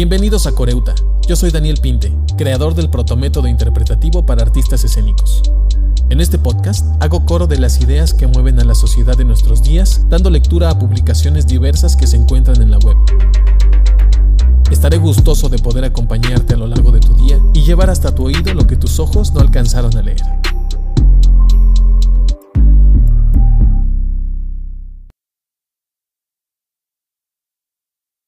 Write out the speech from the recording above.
Bienvenidos a Coreuta. Yo soy Daniel Pinte, creador del protométodo interpretativo para artistas escénicos. En este podcast hago coro de las ideas que mueven a la sociedad de nuestros días, dando lectura a publicaciones diversas que se encuentran en la web. Estaré gustoso de poder acompañarte a lo largo de tu día y llevar hasta tu oído lo que tus ojos no alcanzaron a leer.